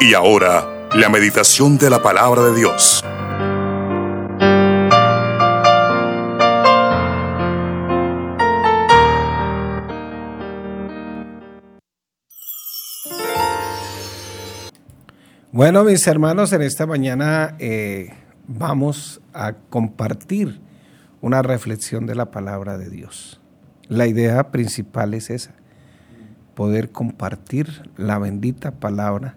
Y ahora, la meditación de la palabra de Dios. Bueno, mis hermanos, en esta mañana eh, vamos a compartir una reflexión de la palabra de Dios. La idea principal es esa, poder compartir la bendita palabra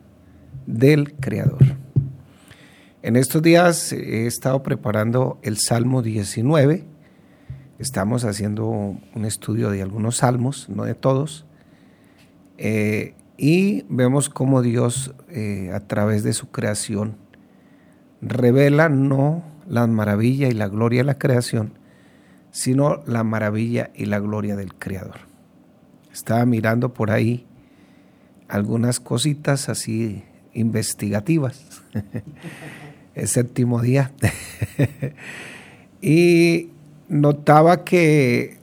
del Creador. En estos días he estado preparando el Salmo 19. Estamos haciendo un estudio de algunos salmos, no de todos. Eh, y vemos cómo Dios, eh, a través de su creación, revela no la maravilla y la gloria de la creación, sino la maravilla y la gloria del Creador. Estaba mirando por ahí algunas cositas así investigativas. el séptimo día. y notaba que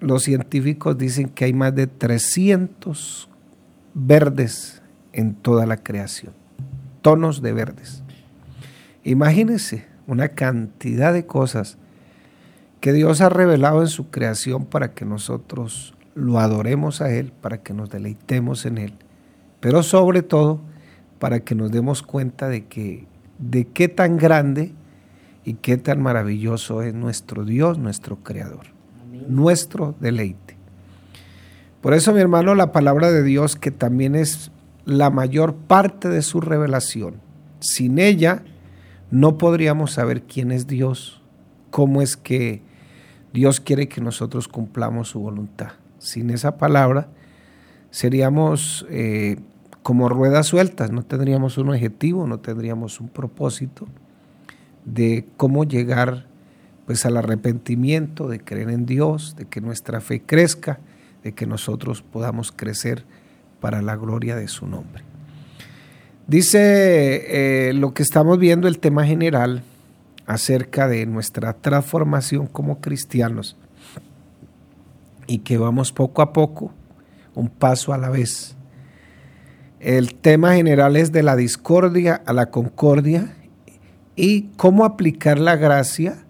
los científicos dicen que hay más de 300 verdes en toda la creación, tonos de verdes. Imagínense una cantidad de cosas que Dios ha revelado en su creación para que nosotros lo adoremos a Él, para que nos deleitemos en Él, pero sobre todo para que nos demos cuenta de que de qué tan grande y qué tan maravilloso es nuestro Dios, nuestro Creador, nuestro deleite. Por eso, mi hermano, la palabra de Dios, que también es la mayor parte de su revelación, sin ella no podríamos saber quién es Dios, cómo es que Dios quiere que nosotros cumplamos su voluntad. Sin esa palabra seríamos eh, como ruedas sueltas, no tendríamos un objetivo, no tendríamos un propósito de cómo llegar pues al arrepentimiento, de creer en Dios, de que nuestra fe crezca, de que nosotros podamos crecer para la gloria de su nombre. Dice eh, lo que estamos viendo, el tema general acerca de nuestra transformación como cristianos y que vamos poco a poco, un paso a la vez, el tema general es de la discordia a la concordia y cómo aplicar la gracia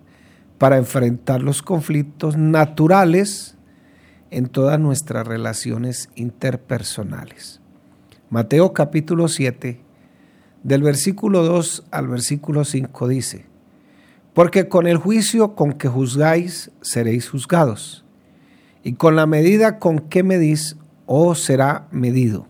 para enfrentar los conflictos naturales en todas nuestras relaciones interpersonales. Mateo capítulo 7, del versículo 2 al versículo 5 dice, Porque con el juicio con que juzgáis seréis juzgados, y con la medida con que medís os será medido.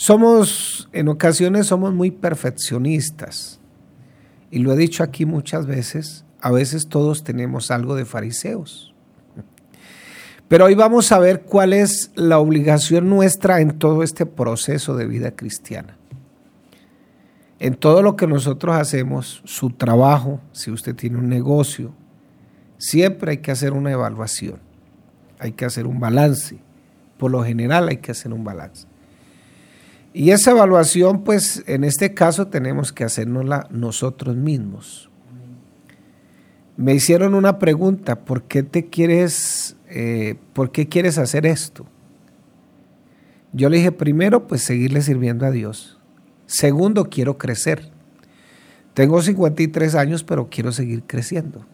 Somos, en ocasiones somos muy perfeccionistas. Y lo he dicho aquí muchas veces, a veces todos tenemos algo de fariseos. Pero hoy vamos a ver cuál es la obligación nuestra en todo este proceso de vida cristiana. En todo lo que nosotros hacemos, su trabajo, si usted tiene un negocio, siempre hay que hacer una evaluación, hay que hacer un balance. Por lo general hay que hacer un balance. Y esa evaluación, pues en este caso tenemos que hacernosla nosotros mismos. Me hicieron una pregunta, ¿por qué te quieres, eh, por qué quieres hacer esto? Yo le dije, primero, pues seguirle sirviendo a Dios. Segundo, quiero crecer. Tengo 53 años, pero quiero seguir creciendo.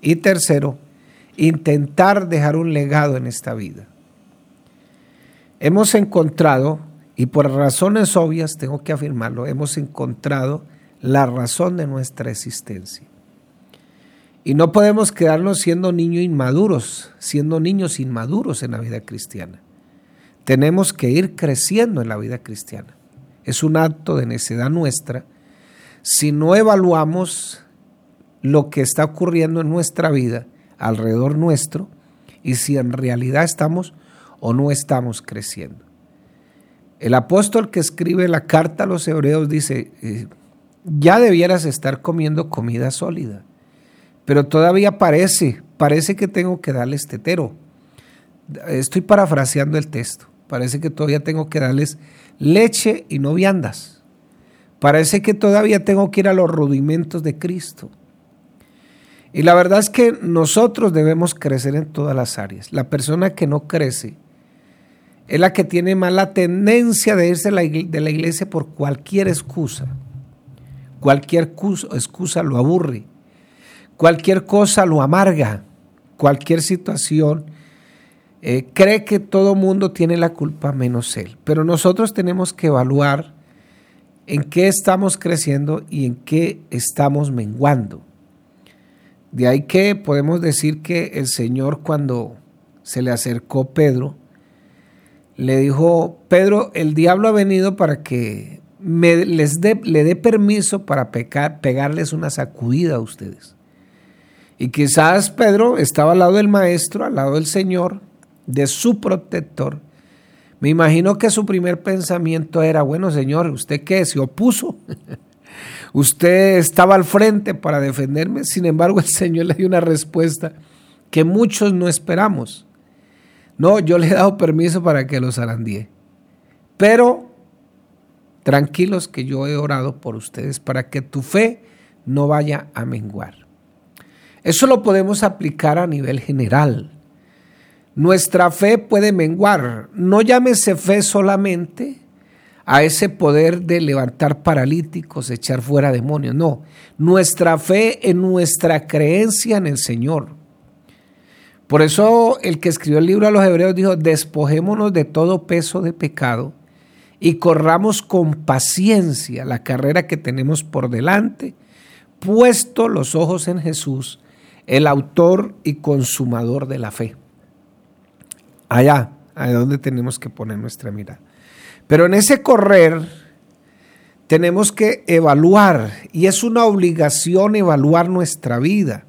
Y tercero, intentar dejar un legado en esta vida. Hemos encontrado y por razones obvias, tengo que afirmarlo, hemos encontrado la razón de nuestra existencia. Y no podemos quedarnos siendo niños inmaduros, siendo niños inmaduros en la vida cristiana. Tenemos que ir creciendo en la vida cristiana. Es un acto de necedad nuestra si no evaluamos lo que está ocurriendo en nuestra vida alrededor nuestro y si en realidad estamos o no estamos creciendo. El apóstol que escribe la carta a los hebreos dice, eh, ya debieras estar comiendo comida sólida. Pero todavía parece, parece que tengo que darles tetero. Estoy parafraseando el texto. Parece que todavía tengo que darles leche y no viandas. Parece que todavía tengo que ir a los rudimentos de Cristo. Y la verdad es que nosotros debemos crecer en todas las áreas. La persona que no crece es la que tiene más la tendencia de irse de la iglesia por cualquier excusa. Cualquier excusa lo aburre. Cualquier cosa lo amarga. Cualquier situación eh, cree que todo mundo tiene la culpa menos él. Pero nosotros tenemos que evaluar en qué estamos creciendo y en qué estamos menguando. De ahí que podemos decir que el Señor cuando se le acercó Pedro, le dijo, Pedro, el diablo ha venido para que me, les dé, le dé permiso para pecar, pegarles una sacudida a ustedes. Y quizás Pedro estaba al lado del maestro, al lado del Señor, de su protector. Me imagino que su primer pensamiento era, bueno Señor, ¿usted qué? ¿Se opuso? Usted estaba al frente para defenderme, sin embargo el Señor le dio una respuesta que muchos no esperamos. No, yo le he dado permiso para que los arandíe. Pero tranquilos que yo he orado por ustedes para que tu fe no vaya a menguar. Eso lo podemos aplicar a nivel general. Nuestra fe puede menguar. No llámese fe solamente a ese poder de levantar paralíticos, echar fuera demonios. No, nuestra fe en nuestra creencia en el Señor. Por eso el que escribió el libro a los hebreos dijo, despojémonos de todo peso de pecado y corramos con paciencia la carrera que tenemos por delante, puesto los ojos en Jesús, el autor y consumador de la fe. Allá, a donde tenemos que poner nuestra mirada. Pero en ese correr tenemos que evaluar y es una obligación evaluar nuestra vida.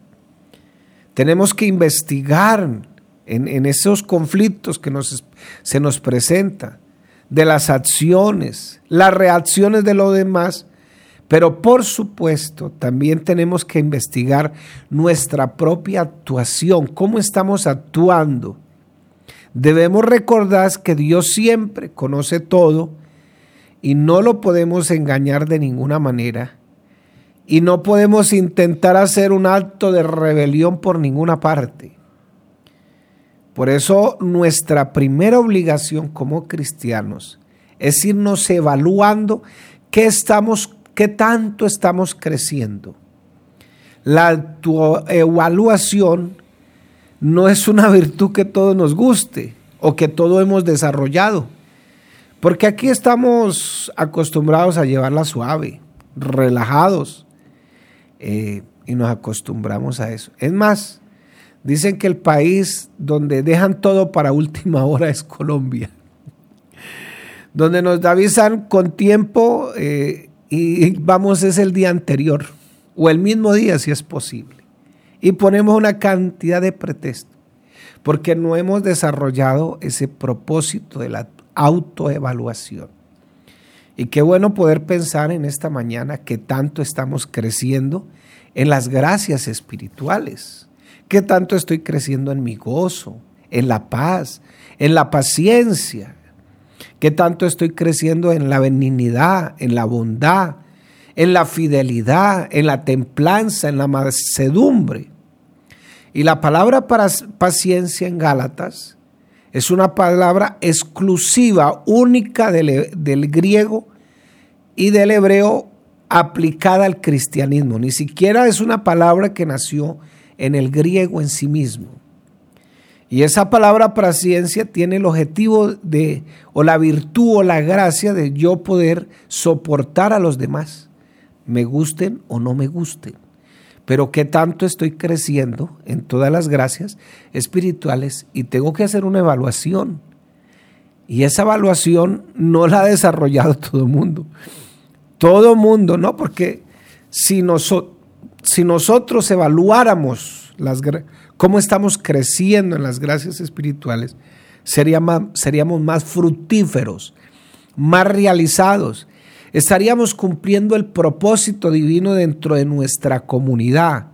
Tenemos que investigar en, esos conflictos que nos, se nos presentan, de las acciones, las reacciones de los demás, pero por supuesto también tenemos que investigar nuestra propia actuación, cómo estamos actuando Debemos recordar que Dios siempre conoce todo y no lo podemos engañar de ninguna manera. Y no podemos intentar hacer un acto de rebelión por ninguna parte. Por eso nuestra primera obligación como cristianos es irnos evaluando qué estamos, qué tanto estamos creciendo. La evaluación no es una virtud que todo nos guste o que todo hemos desarrollado. Porque aquí estamos acostumbrados a llevarla suave, relajados, eh, y nos acostumbramos a eso. Es más, dicen que el país donde dejan todo para última hora es Colombia, donde nos avisan con tiempo eh, y vamos es el día anterior, o el mismo día si es posible y ponemos una cantidad de pretextos porque no hemos desarrollado ese propósito de la autoevaluación. Y qué bueno poder pensar en esta mañana que tanto estamos creciendo en las gracias espirituales, que tanto estoy creciendo en mi gozo, en la paz, en la paciencia, que tanto estoy creciendo en la benignidad, en la bondad, en la fidelidad, en la templanza, en la mansedumbre. Y la palabra para paciencia en Gálatas es una palabra exclusiva, única del, del griego y del hebreo aplicada al cristianismo. Ni siquiera es una palabra que nació en el griego en sí mismo. Y esa palabra paciencia tiene el objetivo de, o la virtud o la gracia de yo poder soportar a los demás me gusten o no me gusten. Pero qué tanto estoy creciendo en todas las gracias espirituales y tengo que hacer una evaluación. Y esa evaluación no la ha desarrollado todo el mundo. Todo mundo, ¿no? Porque si, nosotros evaluáramos cómo estamos creciendo en las gracias espirituales, seríamos más fructíferos, más realizados estaríamos cumpliendo el propósito divino dentro de nuestra comunidad.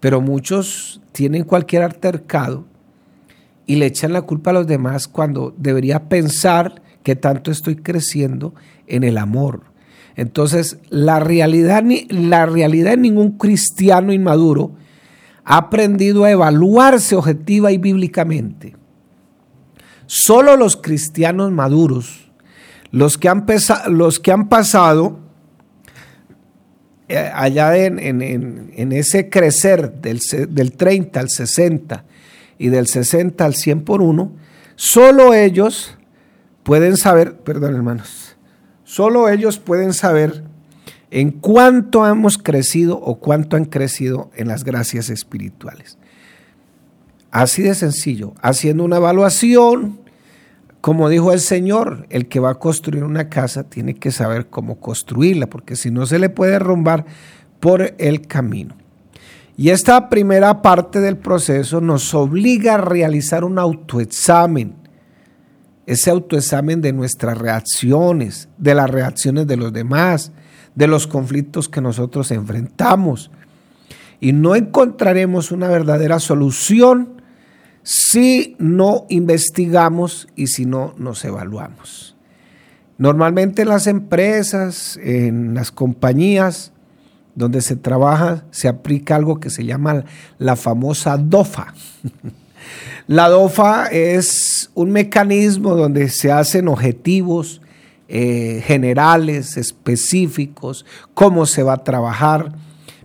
Pero muchos tienen cualquier altercado y le echan la culpa a los demás cuando debería pensar que tanto estoy creciendo en el amor. Entonces, la realidad, la realidad en ningún cristiano inmaduro ha aprendido a evaluarse objetiva y bíblicamente. Solo los cristianos maduros, los que han, los que han pasado eh, allá en, ese crecer del, del 30 al 60 y del 60 al 100 por uno, solo ellos pueden saber, perdón hermanos, solo ellos pueden saber en cuánto hemos crecido o cuánto han crecido en las gracias espirituales. Así de sencillo, haciendo una evaluación, como dijo el Señor, el que va a construir una casa tiene que saber cómo construirla, porque si no se le puede romper por el camino. Y esta primera parte del proceso nos obliga a realizar un autoexamen, ese autoexamen de nuestras reacciones, de las reacciones de los demás, de los conflictos que nosotros enfrentamos. Y no encontraremos una verdadera solución si no investigamos y si no nos evaluamos. Normalmente en las empresas, en las compañías donde se trabaja, se aplica algo que se llama la famosa DOFA. La DOFA es un mecanismo donde se hacen objetivos eh, generales, específicos, cómo se va a trabajar,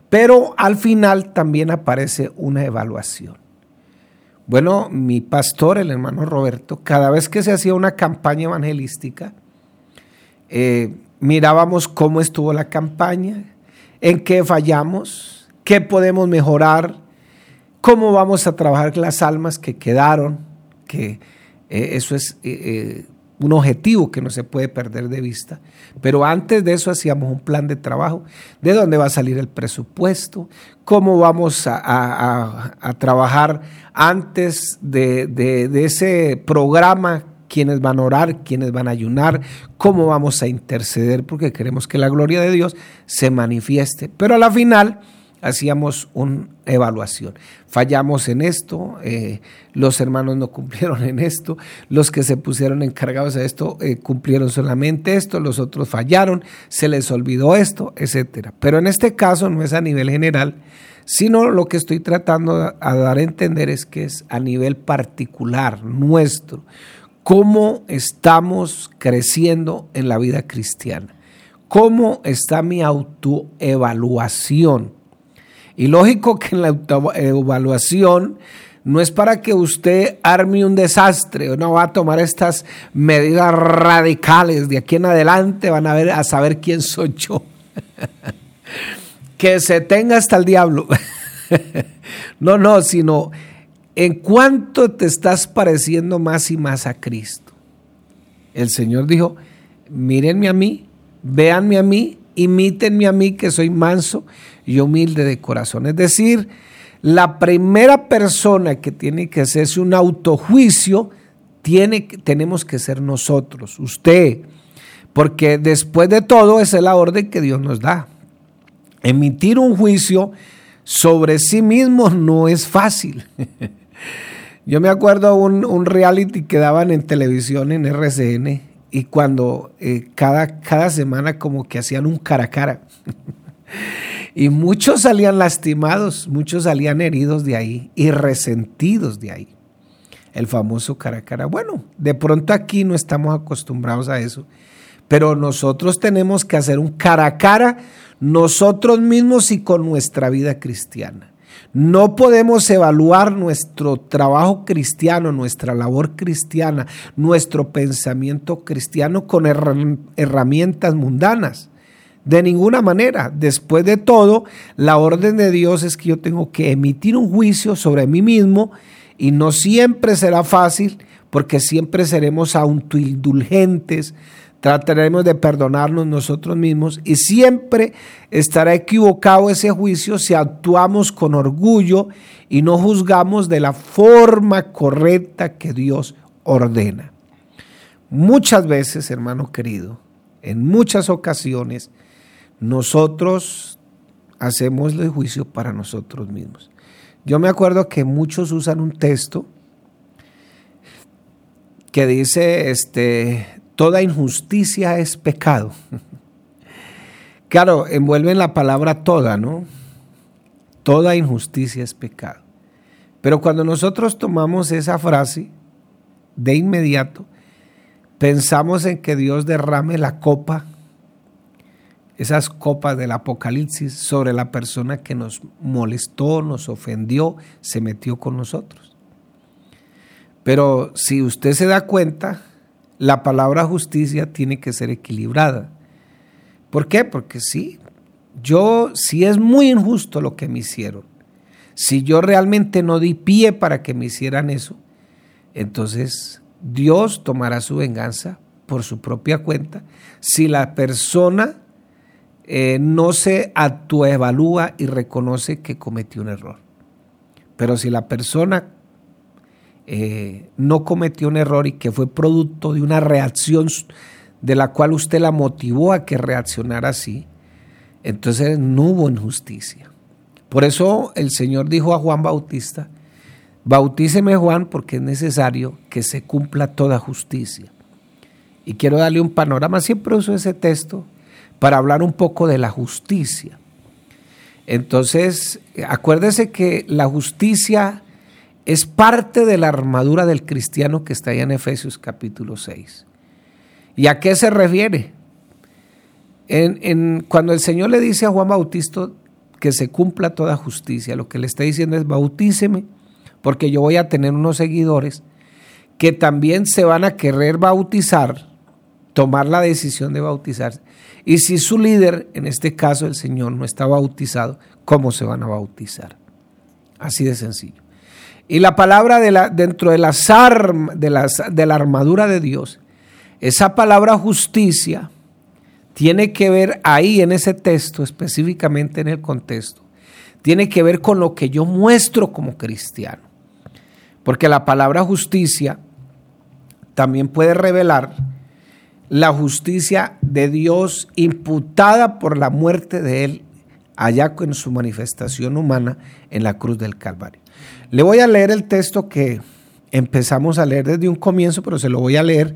pero al final también aparece una evaluación. Bueno, mi pastor, el hermano Roberto, cada vez que se hacía una campaña evangelística, eh, mirábamos cómo estuvo la campaña, en qué fallamos, qué podemos mejorar, cómo vamos a trabajar las almas que quedaron, que eh, eso es eh, un objetivo que no se puede perder de vista. Pero antes de eso hacíamos un plan de trabajo, de dónde va a salir el presupuesto, cómo vamos a, trabajar antes de, ese programa, quiénes van a orar, quiénes van a ayunar, cómo vamos a interceder, porque queremos que la gloria de Dios se manifieste. Pero a la final hacíamos una evaluación. Fallamos en esto, eh, los hermanos no cumplieron en esto, los que se pusieron encargados de esto eh, cumplieron solamente esto, los otros fallaron, se les olvidó esto, etc. Pero en este caso no es a nivel general, sino lo que estoy tratando a dar a entender es que es a nivel particular, nuestro, cómo estamos creciendo en la vida cristiana, cómo está mi autoevaluación y lógico que en la evaluación no es para que usted arme un desastre, no va a tomar estas medidas radicales. De aquí en adelante van a ver a saber quién soy yo. que se tenga hasta el diablo. no, no, sino en cuánto te estás pareciendo más y más a Cristo. El Señor dijo, mírenme a mí, véanme a mí, imítenme a mí que soy manso y humilde de corazón. Es decir, la primera persona que tiene que hacerse un autojuicio, tiene, tenemos que ser nosotros, usted, porque después de todo esa es la orden que Dios nos da. Emitir un juicio sobre sí mismo no es fácil. Yo me acuerdo un, un reality que daban en televisión en RCN y cuando eh, cada, cada semana como que hacían un cara a cara. y muchos salían lastimados, muchos salían heridos de ahí y resentidos de ahí. El famoso cara a cara. Bueno, de pronto aquí no estamos acostumbrados a eso, pero nosotros tenemos que hacer un cara a cara nosotros mismos y con nuestra vida cristiana. No podemos evaluar nuestro trabajo cristiano, nuestra labor cristiana, nuestro pensamiento cristiano con herramientas mundanas. De ninguna manera. Después de todo, la orden de Dios es que yo tengo que emitir un juicio sobre mí mismo y no siempre será fácil porque siempre seremos autoindulgentes, trataremos de perdonarnos nosotros mismos y siempre estará equivocado ese juicio si actuamos con orgullo y no juzgamos de la forma correcta que Dios ordena. Muchas veces, hermano querido, en muchas ocasiones nosotros hacemos el juicio para nosotros mismos. Yo me acuerdo que muchos usan un texto que dice, este, toda injusticia es pecado. claro, envuelven la palabra toda, ¿no? Toda injusticia es pecado. Pero cuando nosotros tomamos esa frase, de inmediato, pensamos en que Dios derrame la copa, esas copas del Apocalipsis, sobre la persona que nos molestó, nos ofendió, se metió con nosotros. Pero si usted se da cuenta, la palabra justicia tiene que ser equilibrada. ¿Por qué? Porque sí, yo, si es muy injusto lo que me hicieron, si yo realmente no di pie para que me hicieran eso, entonces Dios tomará su venganza por su propia cuenta si la persona eh, no se autoevalúa y reconoce que cometió un error. Pero si la persona eh, no cometió un error y que fue producto de una reacción de la cual usted la motivó a que reaccionara así, entonces no hubo injusticia. Por eso el Señor dijo a Juan Bautista, bautíceme Juan porque es necesario que se cumpla toda justicia. Y quiero darle un panorama, siempre uso ese texto para hablar un poco de la justicia. Entonces, acuérdese que la justicia es parte de la armadura del cristiano que está ahí en Efesios capítulo 6. ¿Y a qué se refiere? Cuando el Señor le dice a Juan Bautista que se cumpla toda justicia, lo que le está diciendo es bautíceme, porque yo voy a tener unos seguidores que también se van a querer bautizar, tomar la decisión de bautizarse. Y si su líder, en este caso el Señor, no está bautizado, ¿cómo se van a bautizar? Así de sencillo. Y la palabra de la, dentro de, las de, las, de la armadura de Dios, esa palabra justicia tiene que ver ahí en ese texto, específicamente en el contexto, tiene que ver con lo que yo muestro como cristiano. Porque la palabra justicia también puede revelar la justicia de Dios imputada por la muerte de Él allá en su manifestación humana en la cruz del Calvario. Le voy a leer el texto que empezamos a leer desde un comienzo, pero se lo voy a leer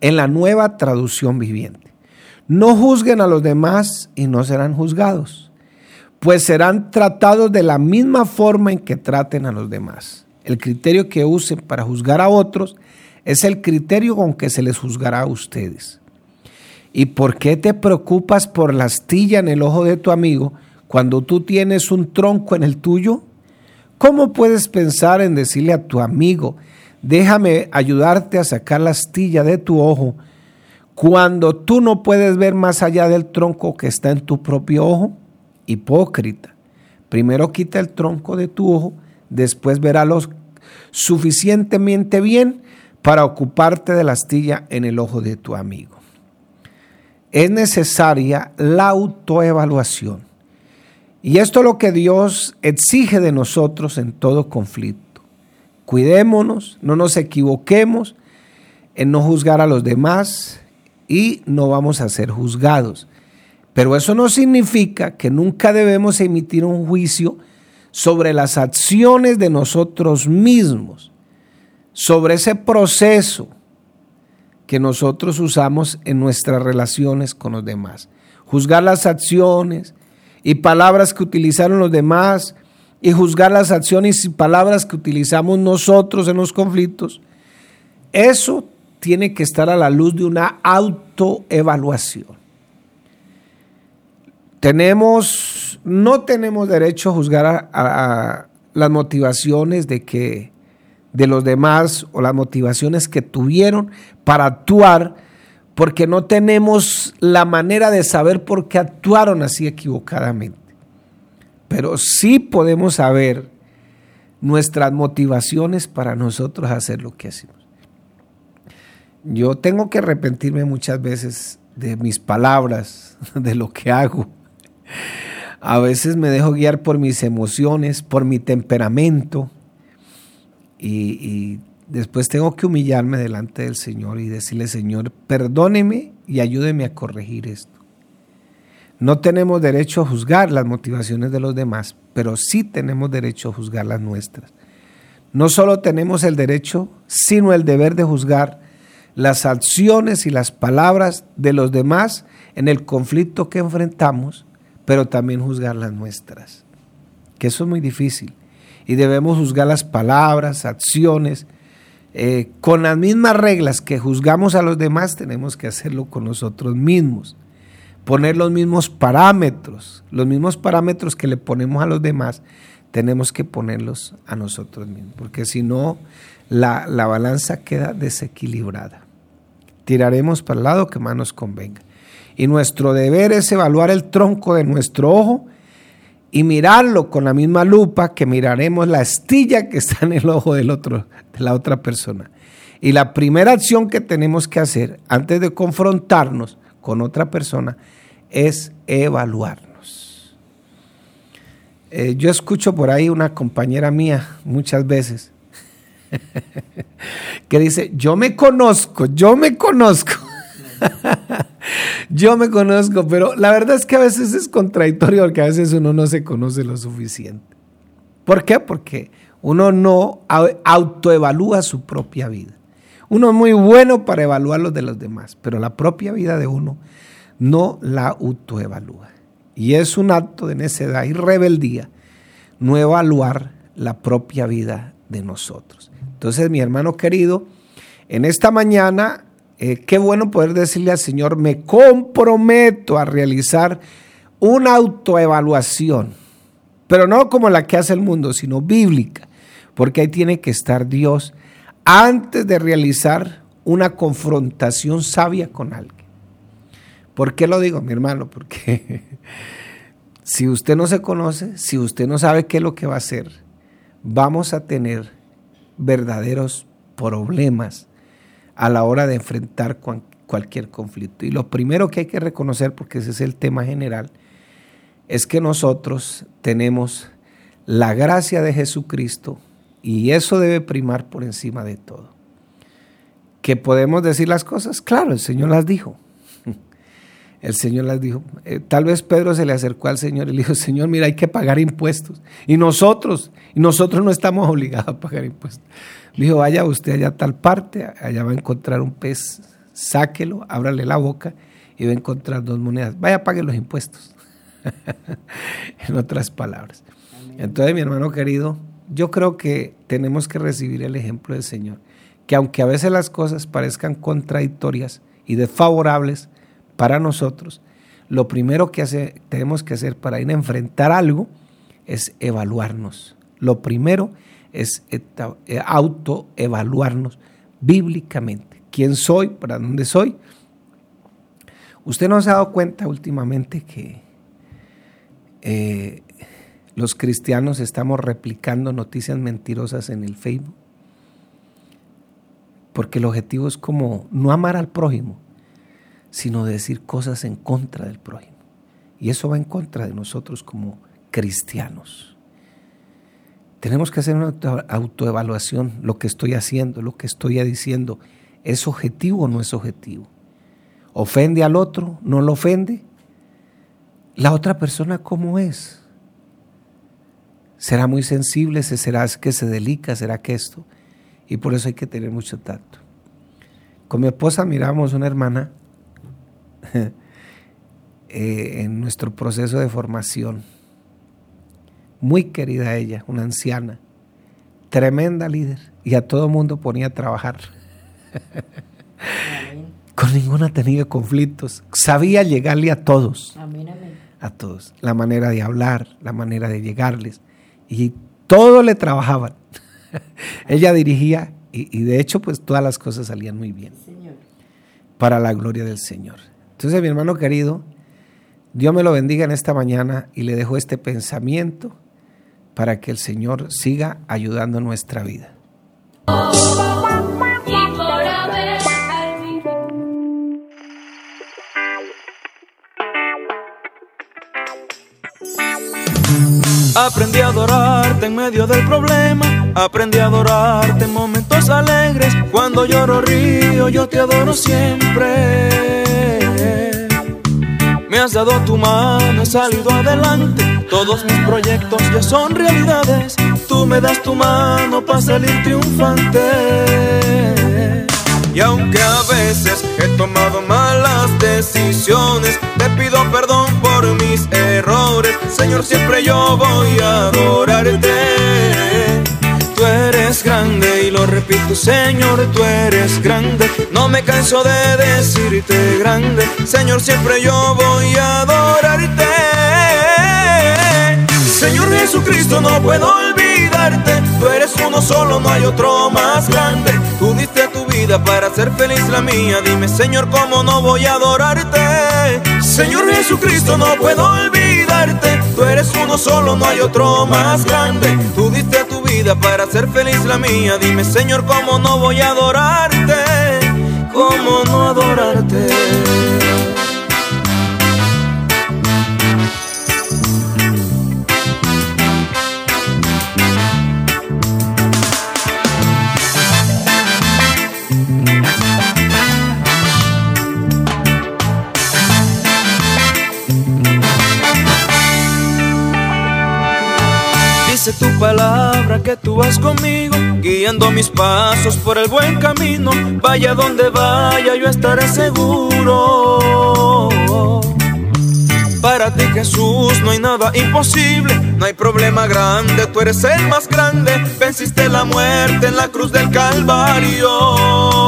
en la nueva traducción viviente. No juzguen a los demás y no serán juzgados, pues serán tratados de la misma forma en que traten a los demás. El criterio que usen para juzgar a otros es el criterio con que se les juzgará a ustedes. ¿Y por qué te preocupas por la astilla en el ojo de tu amigo cuando tú tienes un tronco en el tuyo? ¿Cómo puedes pensar en decirle a tu amigo, déjame ayudarte a sacar la astilla de tu ojo, cuando tú no puedes ver más allá del tronco que está en tu propio ojo? Hipócrita. Primero quita el tronco de tu ojo, después verás lo suficientemente bien para ocuparte de la astilla en el ojo de tu amigo. Es necesaria la autoevaluación. Y esto es lo que Dios exige de nosotros en todo conflicto. Cuidémonos, no nos equivoquemos en no juzgar a los demás y no vamos a ser juzgados. Pero eso no significa que nunca debemos emitir un juicio sobre las acciones de nosotros mismos, sobre ese proceso que nosotros usamos en nuestras relaciones con los demás. Juzgar las acciones, y palabras que utilizaron los demás y juzgar las acciones y palabras que utilizamos nosotros en los conflictos, eso tiene que estar a la luz de una autoevaluación. Tenemos, no tenemos derecho a juzgar a, las motivaciones de que de los demás o las motivaciones que tuvieron para actuar porque no tenemos la manera de saber por qué actuaron así equivocadamente. Pero sí podemos saber nuestras motivaciones para nosotros hacer lo que hacemos. Yo tengo que arrepentirme muchas veces de mis palabras, de lo que hago. A veces me dejo guiar por mis emociones, por mi temperamento y, Después tengo que humillarme delante del Señor y decirle, Señor, perdóneme y ayúdeme a corregir esto. No tenemos derecho a juzgar las motivaciones de los demás, pero sí tenemos derecho a juzgar las nuestras. No solo tenemos el derecho, sino el deber de juzgar las acciones y las palabras de los demás en el conflicto que enfrentamos, pero también juzgar las nuestras. Que eso es muy difícil. Y debemos juzgar las palabras, acciones, eh, con las mismas reglas que juzgamos a los demás, tenemos que hacerlo con nosotros mismos poner los mismos parámetros, los mismos parámetros que le ponemos a los demás, tenemos que ponerlos a nosotros mismos, porque si no, la, la balanza queda desequilibrada. Tiraremos para el lado que más nos convenga. Y nuestro deber es evaluar el tronco de nuestro ojo y mirarlo con la misma lupa que miraremos la astilla que está en el ojo del otro, de la otra persona. Y la primera acción que tenemos que hacer antes de confrontarnos con otra persona es evaluarnos. Eh, yo escucho por ahí una compañera mía muchas veces que dice, yo me conozco, yo me conozco. yo me conozco, pero la verdad es que a veces es contradictorio porque a veces uno no se conoce lo suficiente. ¿Por qué? Porque uno no autoevalúa su propia vida. Uno es muy bueno para evaluar los de los demás, pero la propia vida de uno no la autoevalúa. Y es un acto de necedad y rebeldía no evaluar la propia vida de nosotros. Entonces, mi hermano querido, en esta mañana, eh, qué bueno poder decirle al Señor, me comprometo a realizar una autoevaluación, pero no como la que hace el mundo, sino bíblica, porque ahí tiene que estar Dios antes de realizar una confrontación sabia con alguien. ¿Por qué lo digo, mi hermano? Porque si usted no se conoce, si usted no sabe qué es lo que va a hacer, vamos a tener verdaderos problemas a la hora de enfrentar cualquier conflicto. Y lo primero que hay que reconocer, porque ese es el tema general, es que nosotros tenemos la gracia de Jesucristo y eso debe primar por encima de todo. ¿Que podemos decir las cosas? Claro, el Señor las dijo el Señor les dijo, eh, tal vez Pedro se le acercó al Señor y le dijo, Señor, mira, hay que pagar impuestos. Y nosotros, y nosotros no estamos obligados a pagar impuestos. Le dijo, vaya usted allá a tal parte, allá va a encontrar un pez, sáquelo, ábrale la boca y va a encontrar dos monedas. Vaya, pague los impuestos. en otras palabras. Entonces, mi hermano querido, yo creo que tenemos que recibir el ejemplo del Señor, que aunque a veces las cosas parezcan contradictorias y desfavorables, para nosotros, lo primero que tenemos que hacer para ir a enfrentar algo es evaluarnos. Lo primero es eh, autoevaluarnos bíblicamente. ¿Quién soy? ¿Para dónde soy? ¿Usted no se ha dado cuenta últimamente que eh, los cristianos estamos replicando noticias mentirosas en el Facebook? Porque el objetivo es como no amar al prójimo, sino decir cosas en contra del prójimo. Y eso va en contra de nosotros como cristianos. Tenemos que hacer una autoevaluación, lo que estoy haciendo, lo que estoy diciendo, ¿es objetivo o no es objetivo? ¿Ofende al otro? ¿No lo ofende? ¿La otra persona cómo es? ¿Será muy sensible? ¿Será que se delica? ¿Será que esto? Y por eso hay que tener mucho tacto. Con mi esposa miramos una hermana Eh, en nuestro proceso de formación. Muy querida ella, una anciana, tremenda líder, y a todo mundo ponía a trabajar. Con ninguna tenido conflictos. Sabía llegarle a todos. A todos. La manera de hablar, la manera de llegarles. Y todo le trabajaban. ella dirigía y, y, de hecho pues todas las cosas salían muy bien. Para la gloria del Señor. Entonces, mi hermano querido, Dios me lo bendiga en esta mañana y le dejo este pensamiento para que el Señor siga ayudando nuestra vida. Aprendí a adorarte en medio del problema. Aprendí a adorarte en momentos alegres. Cuando lloro río, yo te adoro siempre. Me has dado tu mano, he salido adelante. Todos mis proyectos ya son realidades. Tú me das tu mano para salir triunfante. Y aunque a veces he tomado malas decisiones, te pido perdón por mis errores. Señor, siempre yo voy a adorarte. Eres grande y lo repito, Señor, tú eres grande. No me canso de decirte grande. Señor, siempre yo voy a adorarte. Señor Jesucristo, no puedo olvidarte. Tú eres uno solo, no hay otro más grande. Tú diste tu vida para ser feliz la mía. Dime, Señor, ¿cómo no voy a adorarte? Señor Jesucristo, no puedo olvidarte. Tú eres uno solo, no hay otro más grande. Tú diste vida para ser feliz la mía. Dime, Señor, ¿cómo no voy a adorarte? ¿Cómo no adorarte? Tu palabra que tú vas conmigo, guiando mis pasos por el buen camino. Vaya donde vaya, yo estaré seguro. Para ti Jesús no hay nada imposible, no hay problema grande, tú eres el más grande, venciste la muerte en la cruz del Calvario.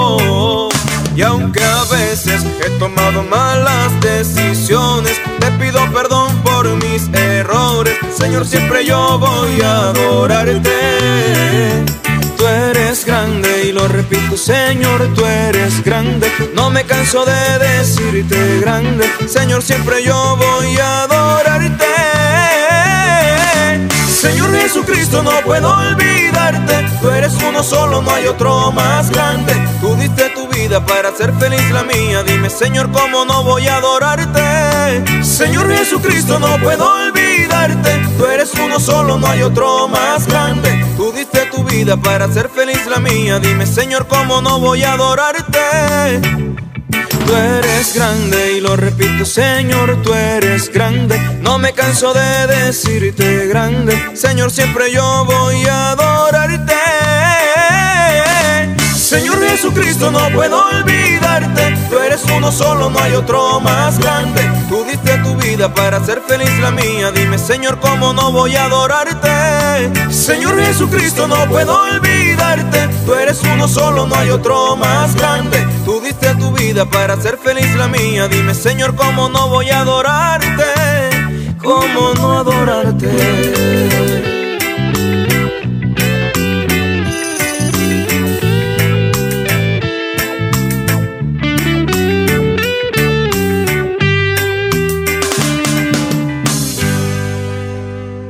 Y aunque a veces he tomado malas decisiones, te pido perdón por mis errores. Señor, siempre yo voy a adorarte. Tú eres grande y lo repito, Señor, tú eres grande. No me canso de decirte grande. Señor, siempre yo voy a adorarte. Señor Jesucristo, no puedo olvidarte. Tú eres uno solo, no hay otro más grande. Tú diste tu para ser feliz la mía. Dime, Señor, ¿cómo no voy a adorarte? Señor Jesucristo, no puedo olvidarte. Tú eres uno solo, no hay otro más grande. Tú diste tu vida para ser feliz la mía. Dime, Señor, ¿cómo no voy a adorarte? Tú eres grande y lo repito, Señor, tú eres grande. No me canso de decirte grande. Señor, siempre yo voy a adorarte. Señor Jesucristo, no puedo olvidarte. Tú eres uno solo, no hay otro más grande. Tú diste tu vida para ser feliz la mía. Dime, Señor, cómo no voy a adorarte. Señor Jesucristo, no puedo olvidarte. Tú eres uno solo, no hay otro más grande. Tú diste tu vida para ser feliz la mía. Dime, Señor, cómo no voy a adorarte. Cómo no adorarte.